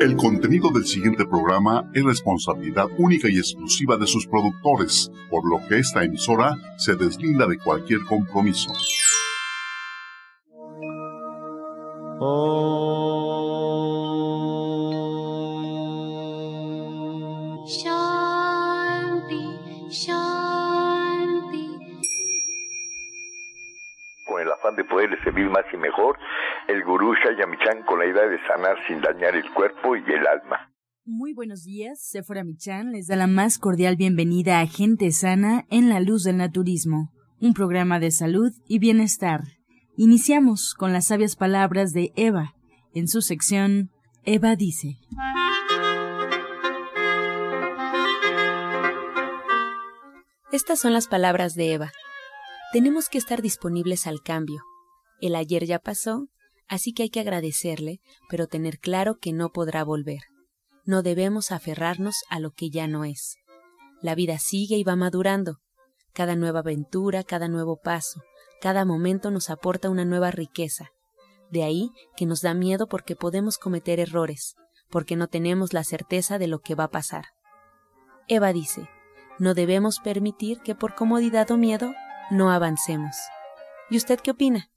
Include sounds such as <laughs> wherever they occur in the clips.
El contenido del siguiente programa es responsabilidad única y exclusiva de sus productores, por lo que esta emisora se deslinda de cualquier compromiso. Con el afán de poderle servir más y mejor, el gurú Shayamichan con la idea de sanar sin dañar el cuerpo y el alma. Muy buenos días, Sephora Michan les da la más cordial bienvenida a Gente Sana en la Luz del Naturismo, un programa de salud y bienestar. Iniciamos con las sabias palabras de Eva, en su sección Eva dice. Estas son las palabras de Eva. Tenemos que estar disponibles al cambio. El ayer ya pasó Así que hay que agradecerle, pero tener claro que no podrá volver. No debemos aferrarnos a lo que ya no es. La vida sigue y va madurando. Cada nueva aventura, cada nuevo paso, cada momento nos aporta una nueva riqueza. De ahí que nos da miedo porque podemos cometer errores, porque no tenemos la certeza de lo que va a pasar. Eva dice, no debemos permitir que por comodidad o miedo no avancemos. ¿Y usted qué opina?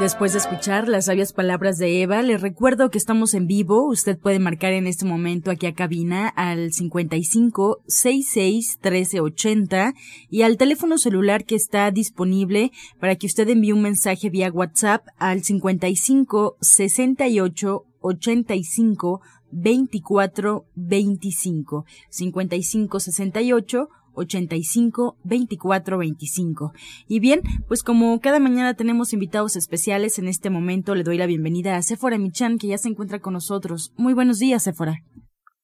Después de escuchar las sabias palabras de Eva, les recuerdo que estamos en vivo. Usted puede marcar en este momento aquí a cabina al 55 66 1380 y al teléfono celular que está disponible para que usted envíe un mensaje vía WhatsApp al 55 68 85 24 25 55 68 85 24 25. Y bien, pues como cada mañana tenemos invitados especiales, en este momento le doy la bienvenida a Sephora Michan, que ya se encuentra con nosotros. Muy buenos días, Sephora.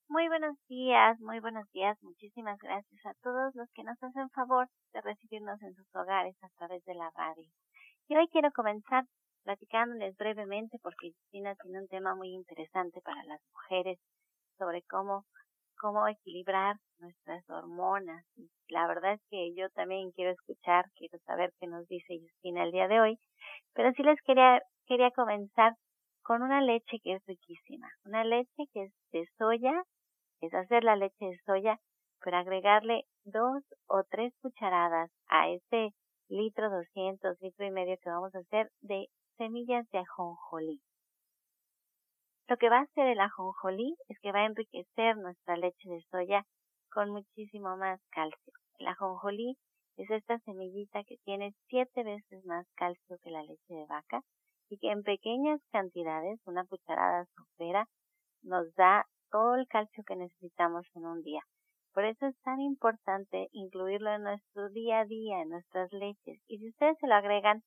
Muy buenos días, muy buenos días. Muchísimas gracias a todos los que nos hacen favor de recibirnos en sus hogares a través de la radio. Y hoy quiero comenzar platicándoles brevemente porque Justina tiene un tema muy interesante para las mujeres sobre cómo cómo equilibrar nuestras hormonas. La verdad es que yo también quiero escuchar, quiero saber qué nos dice Justina el día de hoy, pero sí les quería, quería comenzar con una leche que es riquísima, una leche que es de soya, es hacer la leche de soya, pero agregarle dos o tres cucharadas a ese litro 200, litro y medio que vamos a hacer de semillas de ajonjolí. Lo que va a hacer el ajonjolí es que va a enriquecer nuestra leche de soya con muchísimo más calcio. El ajonjolí es esta semillita que tiene siete veces más calcio que la leche de vaca y que en pequeñas cantidades, una cucharada sopera, nos da todo el calcio que necesitamos en un día. Por eso es tan importante incluirlo en nuestro día a día, en nuestras leches. Y si ustedes se lo agregan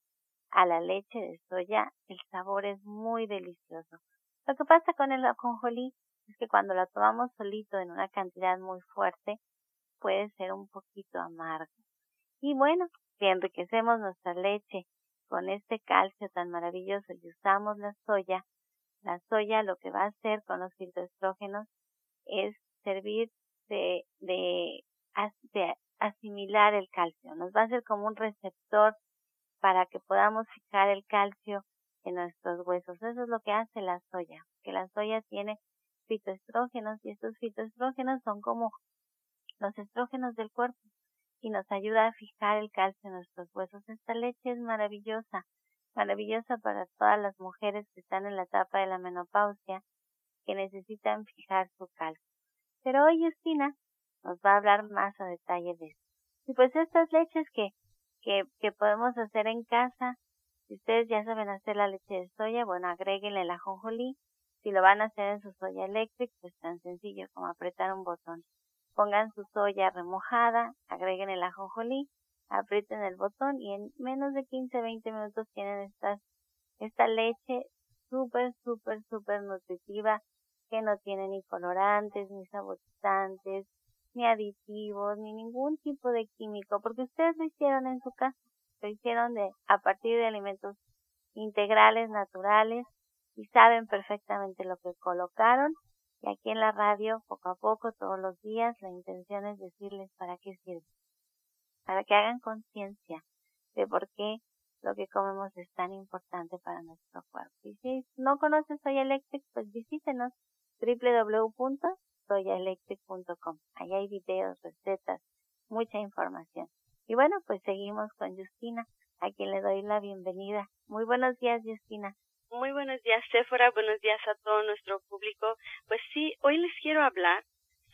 a la leche de soya, el sabor es muy delicioso. Lo que pasa con el ajonjolí es que cuando lo tomamos solito en una cantidad muy fuerte, puede ser un poquito amargo. Y bueno, si enriquecemos nuestra leche con este calcio tan maravilloso y usamos la soya, la soya lo que va a hacer con los fitoestrógenos es servir de, de, de asimilar el calcio. Nos va a ser como un receptor para que podamos fijar el calcio en nuestros huesos. Eso es lo que hace la soya, que la soya tiene fitoestrógenos y estos fitoestrógenos son como los estrógenos del cuerpo y nos ayuda a fijar el calcio en nuestros huesos. Esta leche es maravillosa, maravillosa para todas las mujeres que están en la etapa de la menopausia que necesitan fijar su calcio. Pero hoy Justina nos va a hablar más a detalle de esto. Y pues estas leches que, que, que podemos hacer en casa, si ustedes ya saben hacer la leche de soya, bueno, agréguenle el ajonjolí. Si lo van a hacer en su soya eléctrica, pues tan sencillo como apretar un botón. Pongan su soya remojada, agreguen el ajonjolí, aprieten el botón y en menos de 15-20 minutos tienen estas, esta leche súper, súper, súper nutritiva que no tiene ni colorantes, ni saborizantes, ni aditivos, ni ningún tipo de químico, porque ustedes lo hicieron en su casa lo hicieron de, a partir de alimentos integrales, naturales, y saben perfectamente lo que colocaron. Y aquí en la radio, poco a poco, todos los días, la intención es decirles para qué sirve. Para que hagan conciencia de por qué lo que comemos es tan importante para nuestro cuerpo. Y si no conoces Soya Electric, pues visítenos www.soyaelectric.com. Ahí hay videos, recetas, mucha información. Y bueno, pues seguimos con Justina, a quien le doy la bienvenida. Muy buenos días, Justina. Muy buenos días, Sephora. Buenos días a todo nuestro público. Pues sí, hoy les quiero hablar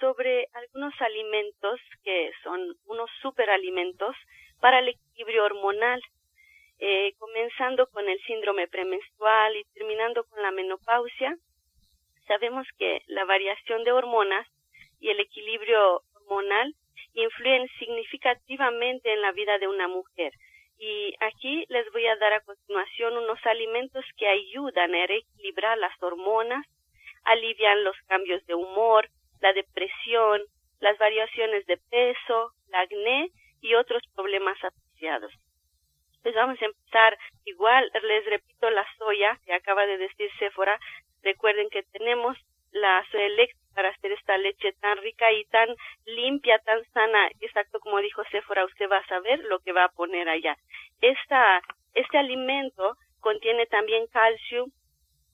sobre algunos alimentos que son unos superalimentos para el equilibrio hormonal, eh, comenzando con el síndrome premenstrual y terminando con la menopausia. Sabemos que la variación de hormonas y el equilibrio hormonal influyen significativamente en la vida de una mujer. Y aquí les voy a dar a continuación unos alimentos que ayudan a equilibrar las hormonas, alivian los cambios de humor, la depresión, las variaciones de peso, la acné y otros problemas asociados. Pues vamos a empezar igual, les repito, la soya que acaba de decir Sephora. Recuerden que tenemos la soya para hacer esta leche tan rica y tan limpia, tan sana, exacto como dijo Sephora, usted va a saber lo que va a poner allá. Esta, este alimento contiene también calcio,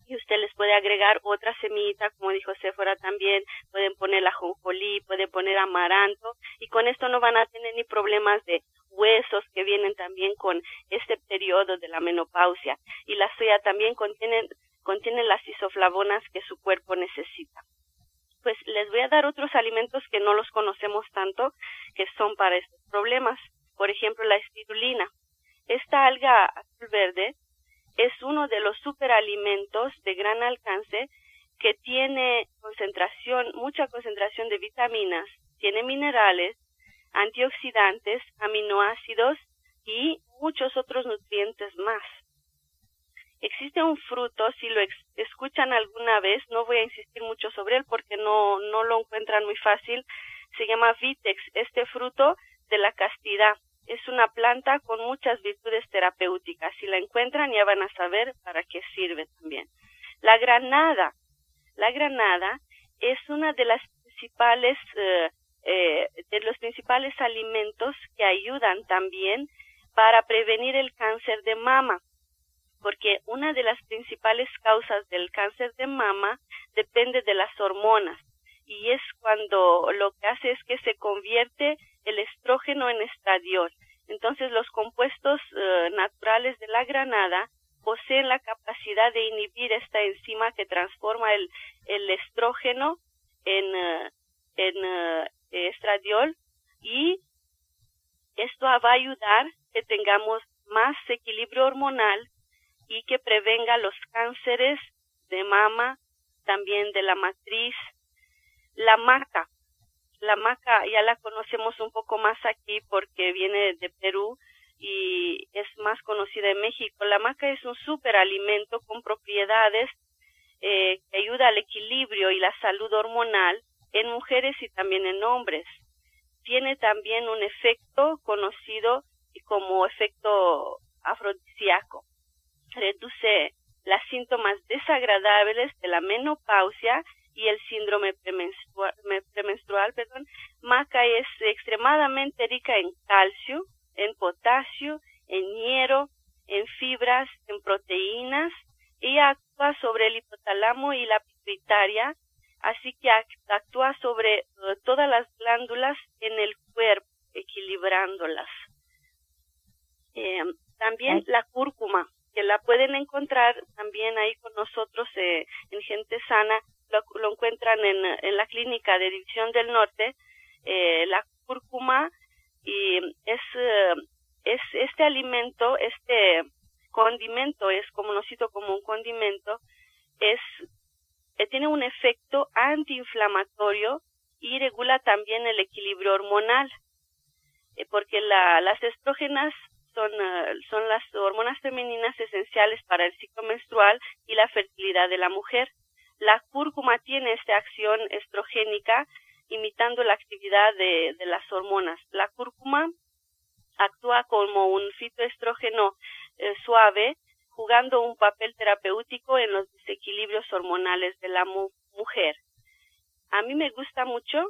y usted les puede agregar otra semillita, como dijo Sephora también, pueden poner la jonjolí, pueden poner amaranto, y con esto no van a tener ni problemas de huesos que vienen también con este periodo de la menopausia. Y la soya también contiene, contiene las isoflavonas que su cuerpo necesita. Pues les voy a dar otros alimentos que no los conocemos tanto, que son para estos problemas. Por ejemplo, la espirulina. Esta alga azul verde es uno de los superalimentos de gran alcance que tiene concentración, mucha concentración de vitaminas, tiene minerales, antioxidantes, aminoácidos y muchos otros nutrientes más. Existe un fruto, si lo escuchan alguna vez, no voy a insistir mucho sobre él porque no, no lo encuentran muy fácil, se llama Vitex, este fruto de la castidad es una planta con muchas virtudes terapéuticas. Si la encuentran ya van a saber para qué sirve también. La granada. La granada es una de las principales eh, eh, de los principales alimentos que ayudan también para prevenir el cáncer de mama, porque una de las principales causas del cáncer de mama depende de las hormonas y es cuando lo que hace es que se convierte el estrógeno en estradiol. Entonces los compuestos eh, naturales de la granada poseen la capacidad de inhibir esta enzima que transforma el, estrógeno en, eh, eh, estradiol y esto va a ayudar que tengamos más equilibrio hormonal y que prevenga los cánceres de mama, también de la matriz. La maca, la maca ya la conocemos un poco más aquí porque viene de Perú y es más conocida en México. La maca es un superalimento con propiedades eh, que ayuda al equilibrio y la salud hormonal en mujeres y también en hombres. Tiene también un efecto conocido como efecto afrodisíaco. Reduce las síntomas desagradables de la menopausia y el síndrome premenstrual, perdón, maca es extremadamente rica en calcio, en potasio, en hierro, en fibras, en proteínas y actúa sobre el hipotálamo y la pituitaria, así que actúa sobre eh, todas las glándulas en el cuerpo, equilibrándolas. Eh, también la cúrcuma, que la pueden encontrar también ahí con nosotros eh, en Gente Sana, lo, encuentran en, en, la clínica de División del Norte, eh, la cúrcuma, y es, eh, es este alimento, este condimento, es como conocido como un condimento, es eh, tiene un efecto antiinflamatorio y regula también el equilibrio hormonal, porque la, las estrógenas son, son las hormonas femeninas esenciales para el ciclo menstrual y la fertilidad de la mujer. La cúrcuma tiene esta acción estrogénica imitando la actividad de, las hormonas. La cúrcuma actúa como un fitoestrógeno eh, suave, jugando un papel terapéutico en los desequilibrios hormonales de la mujer. A mí me gusta mucho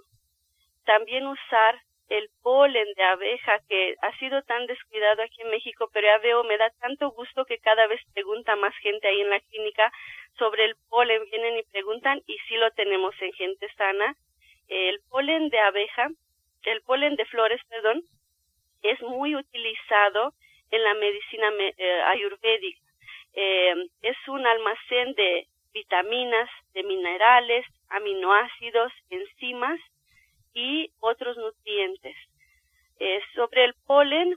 también usar el polen de abeja que ha sido tan descuidado aquí en México, pero ya veo, me da tanto gusto que cada vez pregunta más gente ahí en la clínica sobre el polen, vienen y preguntan y sí lo tenemos en gente sana. El polen de abeja, el polen de flores, perdón, es muy utilizado en la medicina eh, ayurvédica. Eh, es un almacén de vitaminas, de minerales, aminoácidos, enzimas y otros nutrientes. Eh, sobre el polen,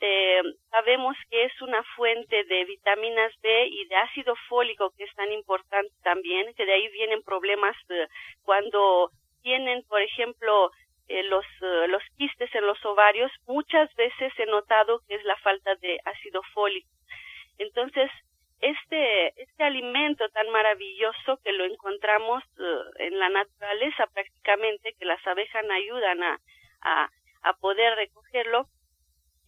eh, sabemos que es una fuente de vitaminas B y de ácido fólico que es tan importante también, que de ahí vienen problemas cuando tienen, por ejemplo, eh, los, los quistes en los ovarios, muchas veces he notado que es la falta de ácido fólico. Entonces, este, este alimento tan maravilloso que lo encontramos eh, en la naturaleza prácticamente, que las abejas ayudan a, a, poder recogerlo,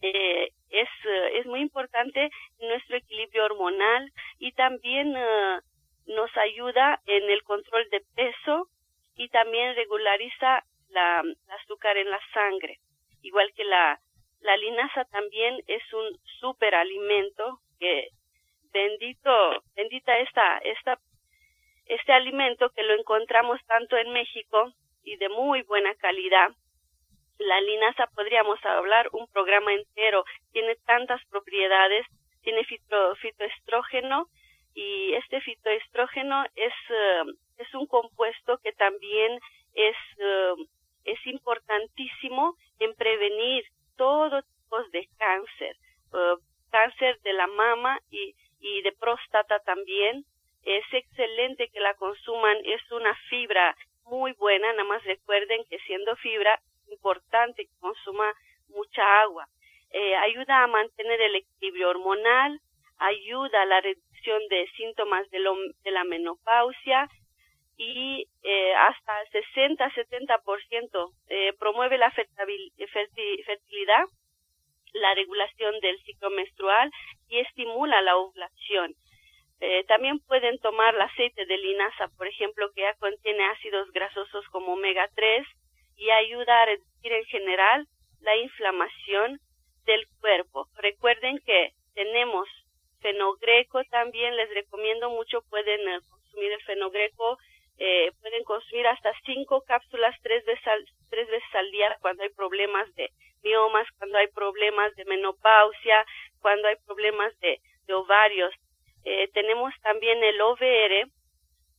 eh, es, eh, es muy importante en nuestro equilibrio hormonal y también nos ayuda en el control de peso y también regulariza la, la azúcar en la sangre. Igual que la, la linaza también es un superalimento que bendito, bendita esta, esta, este alimento que lo encontramos tanto en México y de muy buena calidad. La linaza podríamos hablar un programa entero, tiene tantas propiedades, tiene fito, fitoestrógeno y este fitoestrógeno es, eh, es un compuesto que también es, eh, es importantísimo en prevenir todo tipo de cáncer, eh, cáncer de la mama también. Es excelente que la consuman, es una fibra muy buena, nada más recuerden que siendo fibra importante que consuma mucha agua. Eh, ayuda a mantener el equilibrio hormonal, ayuda a la reducción de síntomas de, de la menopausia y eh, hasta 60-70% eh, promueve la fertilidad la regulación del ciclo menstrual y estimula la ovulación. Eh, también pueden tomar el aceite de linaza, por ejemplo, que ya contiene ácidos grasosos como omega 3 y ayuda a reducir en general la inflamación del cuerpo. Recuerden que tenemos fenogreco también, les recomiendo mucho, pueden eh, consumir el fenogreco, eh, pueden consumir hasta cinco cápsulas tres veces, al, tres veces al día cuando hay problemas de miomas, cuando hay problemas de menopausia, cuando hay problemas de, ovarios. Eh, tenemos también el OVR,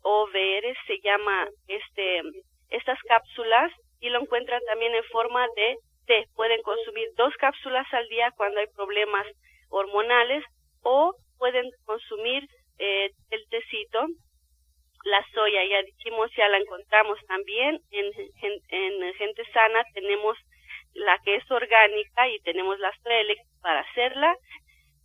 OVR se llama este, estas cápsulas y lo encuentran también en forma de té. Pueden consumir dos cápsulas al día cuando hay problemas hormonales o pueden consumir eh, el tecito. La soya, ya dijimos, ya la encontramos también en, en gente sana. Tenemos la que es orgánica y tenemos las Trelex para hacerla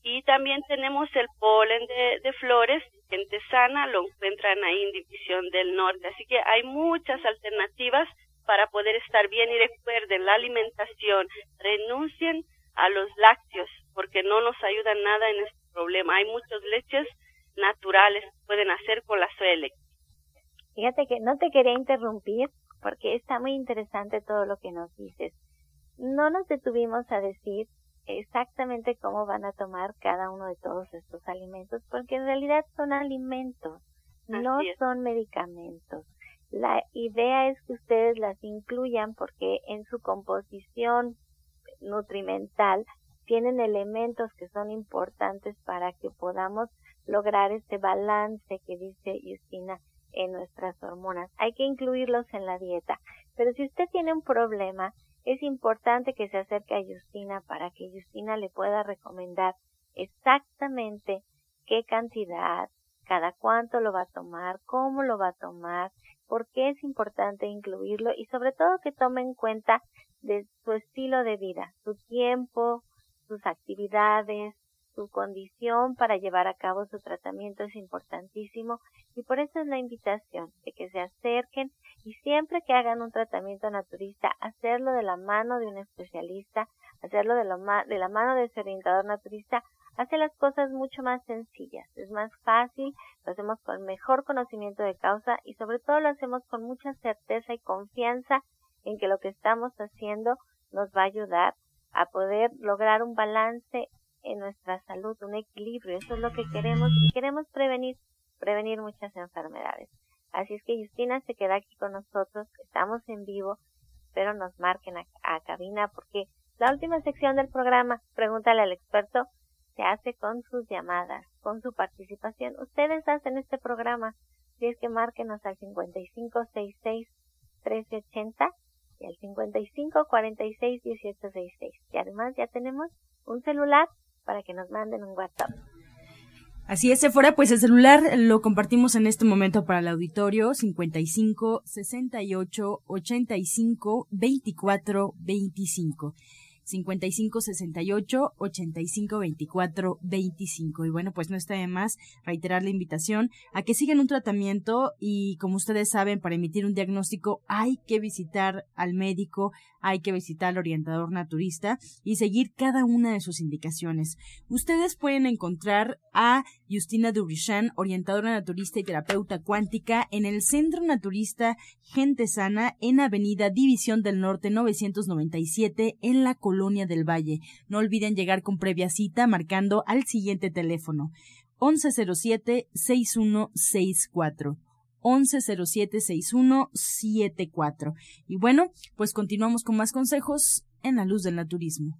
y también tenemos el polen de, flores, gente sana, lo encuentran ahí en División del Norte. Así que hay muchas alternativas para poder estar bien y recuerden la alimentación, renuncien a los lácteos porque no nos ayudan nada en este problema. Hay muchas leches naturales que pueden hacer con la suele. Fíjate que no te quería interrumpir porque está muy interesante todo lo que nos dices no nos detuvimos a decir exactamente cómo van a tomar cada uno de todos estos alimentos, porque en realidad son alimentos, no son medicamentos. La idea es que ustedes las incluyan porque en su composición nutrimental tienen elementos que son importantes para que podamos lograr este balance que dice Justina en nuestras hormonas. Hay que incluirlos en la dieta. Pero si usted tiene un problema, es importante que se acerque a Justina para que Justina le pueda recomendar exactamente qué cantidad, cada cuánto lo va a tomar, cómo lo va a tomar, por qué es importante incluirlo y sobre todo que tome en cuenta de su estilo de vida, su tiempo, sus actividades, su condición para llevar a cabo su tratamiento es importantísimo y por eso es la invitación de que se acerquen y siempre que hagan un tratamiento naturista, hacerlo de la mano de un especialista, hacerlo de, de la mano de ese orientador naturista, hace las cosas mucho más sencillas, es más fácil, lo hacemos con mejor conocimiento de causa y sobre todo lo hacemos con mucha certeza y confianza en que lo que estamos haciendo nos va a ayudar a poder lograr un balance en nuestra salud, un equilibrio. Eso es lo que queremos y queremos prevenir, prevenir muchas enfermedades. Así es que Justina se queda aquí con nosotros, estamos en vivo, pero nos marquen a, a cabina porque la última sección del programa, pregúntale al experto, se hace con sus llamadas, con su participación. Ustedes hacen este programa, si es que márquenos al 5566 1380 y al 5546 1866. Y además ya tenemos un celular para que nos manden un WhatsApp. Así es, fuera, pues el celular lo compartimos en este momento para el auditorio 55 68 85 24 25. 55 68 85 24 25. Y bueno, pues no está de más reiterar la invitación a que sigan un tratamiento y como ustedes saben, para emitir un diagnóstico hay que visitar al médico, hay que visitar al orientador naturista y seguir cada una de sus indicaciones. Ustedes pueden encontrar a Justina Dubrichan, orientadora naturista y terapeuta cuántica, en el Centro Naturista Gente Sana en Avenida División del Norte 997 en la Colonia del Valle. No olviden llegar con previa cita marcando al siguiente teléfono 1107-6164. 1107-6174. Y bueno, pues continuamos con más consejos en la luz del naturismo.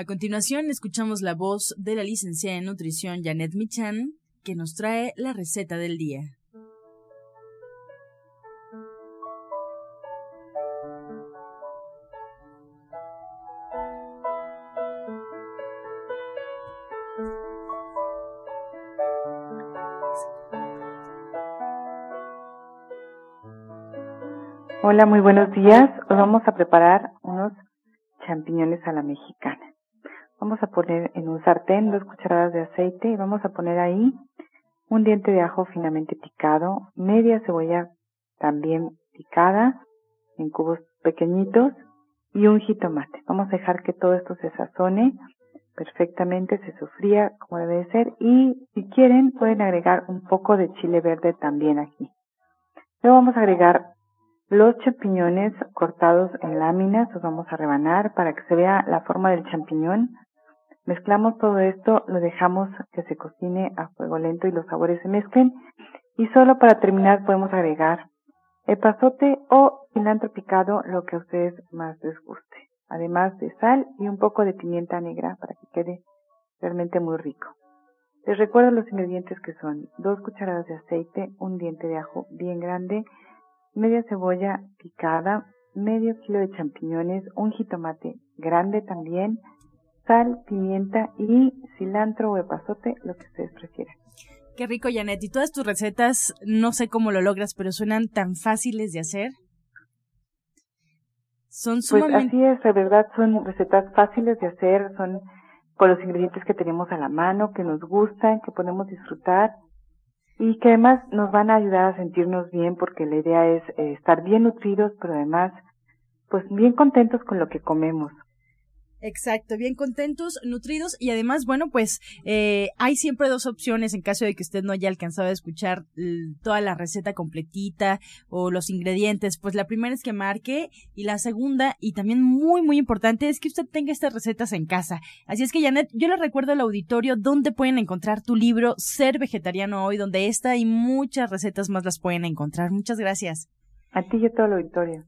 A continuación, escuchamos la voz de la licenciada en nutrición Janet Michan, que nos trae la receta del día. Hola, muy buenos días. Hoy vamos a preparar unos champiñones a la mexicana. Vamos a poner en un sartén dos cucharadas de aceite y vamos a poner ahí un diente de ajo finamente picado, media cebolla también picada en cubos pequeñitos y un jitomate. Vamos a dejar que todo esto se sazone perfectamente, se sofría como debe ser y si quieren pueden agregar un poco de chile verde también aquí. Luego vamos a agregar los champiñones cortados en láminas, los vamos a rebanar para que se vea la forma del champiñón Mezclamos todo esto, lo dejamos que se cocine a fuego lento y los sabores se mezclen. Y solo para terminar podemos agregar epazote o cilantro picado, lo que a ustedes más les guste. Además de sal y un poco de pimienta negra para que quede realmente muy rico. Les recuerdo los ingredientes que son dos cucharadas de aceite, un diente de ajo bien grande, media cebolla picada, medio kilo de champiñones, un jitomate grande también, sal, pimienta y cilantro o epazote, lo que ustedes prefieran. Qué rico, Janet. Y todas tus recetas, no sé cómo lo logras, pero suenan tan fáciles de hacer. Son sumamente... Pues así es, de verdad, son recetas fáciles de hacer, son con los ingredientes que tenemos a la mano, que nos gustan, que podemos disfrutar y que además nos van a ayudar a sentirnos bien porque la idea es eh, estar bien nutridos, pero además pues bien contentos con lo que comemos. Exacto, bien contentos, nutridos y además, bueno, pues eh, hay siempre dos opciones en caso de que usted no haya alcanzado a escuchar toda la receta completita o los ingredientes. Pues la primera es que marque y la segunda y también muy, muy importante es que usted tenga estas recetas en casa. Así es que, Janet, yo le recuerdo al auditorio dónde pueden encontrar tu libro Ser Vegetariano Hoy, donde esta y muchas recetas más las pueden encontrar. Muchas gracias. A ti y a todo el auditorio.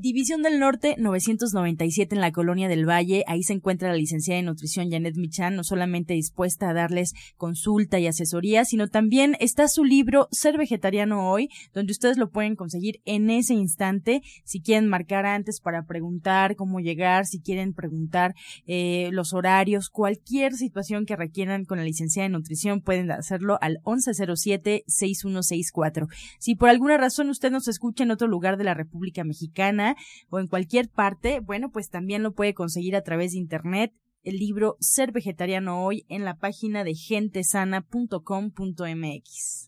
División del Norte 997 en la Colonia del Valle. Ahí se encuentra la licenciada en nutrición Janet Michan, no solamente dispuesta a darles consulta y asesoría, sino también está su libro Ser Vegetariano Hoy, donde ustedes lo pueden conseguir en ese instante. Si quieren marcar antes para preguntar cómo llegar, si quieren preguntar eh, los horarios, cualquier situación que requieran con la licenciada en nutrición, pueden hacerlo al 1107-6164. Si por alguna razón usted nos escucha en otro lugar de la República Mexicana, o en cualquier parte, bueno, pues también lo puede conseguir a través de internet el libro Ser Vegetariano Hoy en la página de gentesana.com.mx.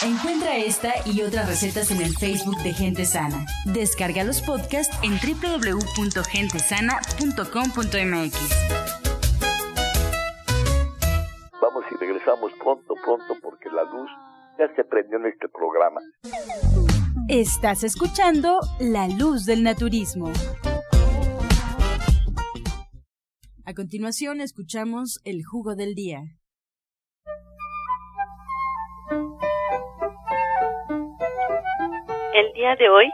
Encuentra esta y otras recetas en el Facebook de Gente Sana. Descarga los podcasts en www.gentesana.com.mx. Vamos y regresamos pronto, pronto, porque la luz ya se prendió en este programa. Estás escuchando La Luz del Naturismo. A continuación escuchamos el jugo del día. El día de hoy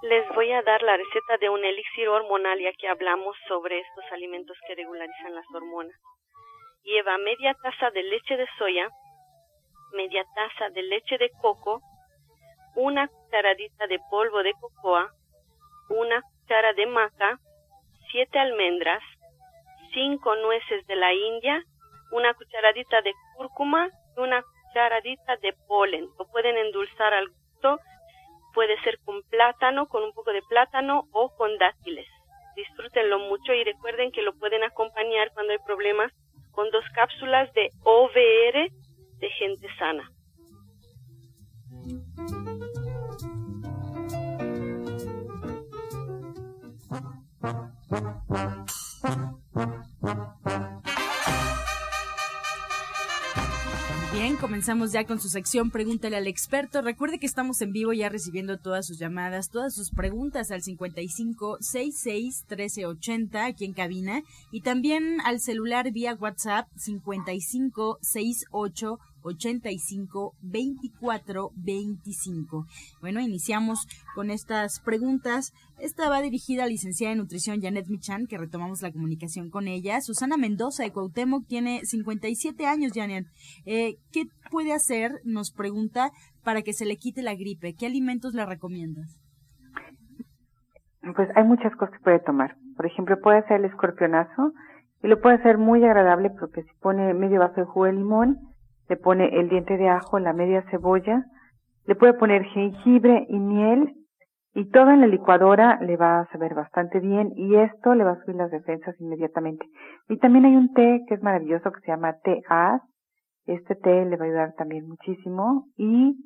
les voy a dar la receta de un elixir hormonal ya que hablamos sobre estos alimentos que regularizan las hormonas. Lleva media taza de leche de soya, media taza de leche de coco, una cucharadita de polvo de cocoa, una cuchara de maca, siete almendras, cinco nueces de la India, una cucharadita de cúrcuma y una cucharadita de polen. Lo pueden endulzar al gusto Puede ser con plátano, con un poco de plátano o con dátiles. Disfrútenlo mucho y recuerden que lo pueden acompañar cuando hay problemas con dos cápsulas de OVR de gente sana. Comenzamos ya con su sección Pregúntale al experto. Recuerde que estamos en vivo ya recibiendo todas sus llamadas, todas sus preguntas al 55 66 1380 aquí en cabina y también al celular vía WhatsApp 55 68 85 24 25. Bueno, iniciamos con estas preguntas. Esta va dirigida a la licenciada en nutrición Janet Michan, que retomamos la comunicación con ella. Susana Mendoza de Cuauhtémoc tiene 57 años, Janet. Eh, ¿Qué puede hacer, nos pregunta, para que se le quite la gripe? ¿Qué alimentos le recomiendas? Pues hay muchas cosas que puede tomar. Por ejemplo, puede hacer el escorpionazo y lo puede hacer muy agradable porque si pone medio vaso de jugo de limón, le pone el diente de ajo, la media cebolla, le puede poner jengibre y miel y todo en la licuadora le va a saber bastante bien y esto le va a subir las defensas inmediatamente. Y también hay un té que es maravilloso que se llama té as. Este té le va a ayudar también muchísimo y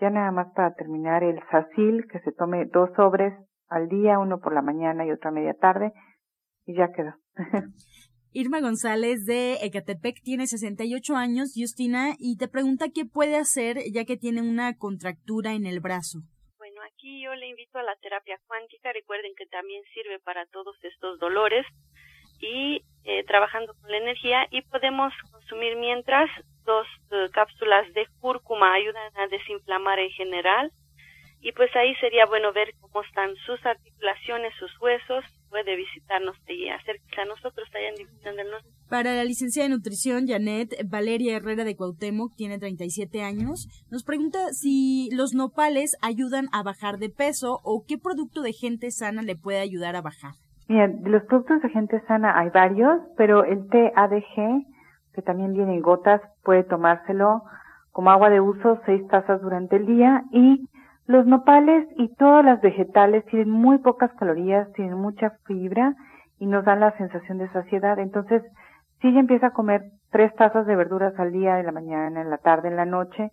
ya nada más para terminar el sacil que se tome dos sobres al día, uno por la mañana y otro a media tarde y ya quedó. <laughs> Irma González de Ecatepec tiene 68 años, Justina, y te pregunta qué puede hacer ya que tiene una contractura en el brazo. Bueno, aquí yo le invito a la terapia cuántica. Recuerden que también sirve para todos estos dolores y eh, trabajando con la energía y podemos consumir mientras dos eh, cápsulas de cúrcuma ayudan a desinflamar en general y pues ahí sería bueno ver cómo están sus articulaciones, sus huesos, puede visitarnos y acérquese a nosotros allá en División del Norte. Para la licenciada de nutrición, Janet Valeria Herrera de Cuauhtémoc, tiene 37 años, nos pregunta si los nopales ayudan a bajar de peso o qué producto de gente sana le puede ayudar a bajar. Mira, de los productos de gente sana hay varios, pero el té ADG, que también viene en gotas, puede tomárselo como agua de uso, seis tazas durante el día y los nopales y todas las vegetales tienen muy pocas calorías, tienen mucha fibra y nos dan la sensación de saciedad. Entonces, si ella empieza a comer tres tazas de verduras al día, en la mañana, en la tarde, en la noche,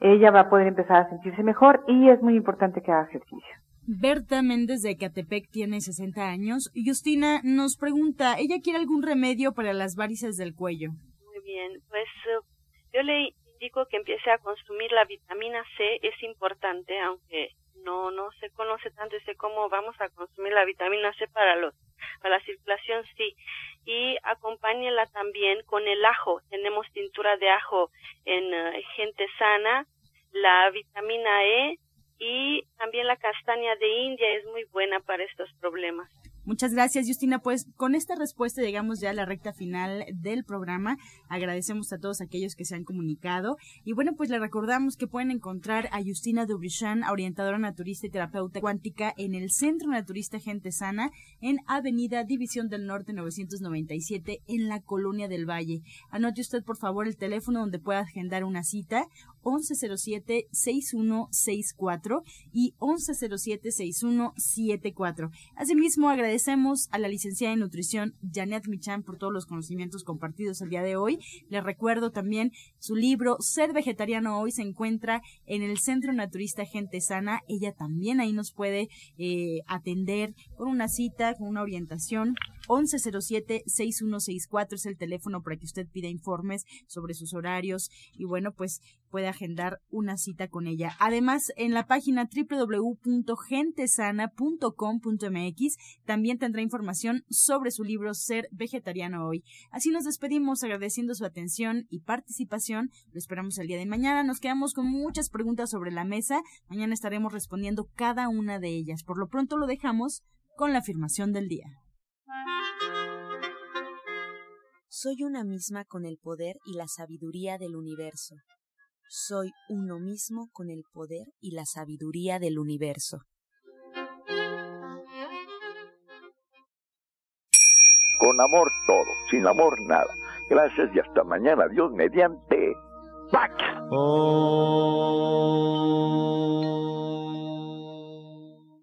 ella va a poder empezar a sentirse mejor y es muy importante que haga ejercicio. Berta Méndez de Catepec tiene 60 años. Justina nos pregunta, ¿ella quiere algún remedio para las varices del cuello? Muy bien, pues eh, yo le digo que empiece a consumir la vitamina C, es importante, aunque no no se conoce tanto sé cómo vamos a consumir la vitamina C para los para la circulación sí. Y acompáñela también con el ajo. Tenemos tintura de ajo en eh, gente sana la vitamina E y también la castaña de India es muy buena para estos problemas Muchas gracias, Justina. Pues con esta respuesta llegamos ya a la recta final del programa. Agradecemos a todos aquellos que se han comunicado. Y bueno, pues le recordamos que pueden encontrar a Justina Dubrichan, orientadora naturista y terapeuta cuántica, en el Centro Naturista Gente Sana, en Avenida División del Norte 997, en la Colonia del Valle. Anote usted, por favor, el teléfono donde pueda agendar una cita 1107-6164 y 1107-6174. Asimismo, agradecemos a la licenciada en nutrición Janet Michan por todos los conocimientos compartidos el día de hoy. Les recuerdo también su libro Ser Vegetariano Hoy se encuentra en el Centro Naturista Gente Sana. Ella también ahí nos puede eh, atender con una cita, con una orientación 1107-6164 es el teléfono para que usted pida informes sobre sus horarios y bueno, pues puede agendar una cita con ella. Además, en la página www.gentesana.com.mx también tendrá información sobre su libro Ser Vegetariano Hoy. Así nos despedimos agradeciendo su atención y participación. Lo esperamos el día de mañana. Nos quedamos con muchas preguntas sobre la mesa. Mañana estaremos respondiendo cada una de ellas. Por lo pronto lo dejamos con la afirmación del día. Soy una misma con el poder y la sabiduría del universo. Soy uno mismo con el poder y la sabiduría del universo. Con amor todo, sin amor nada. Gracias y hasta mañana. Dios mediante. ¡Pax! Oh.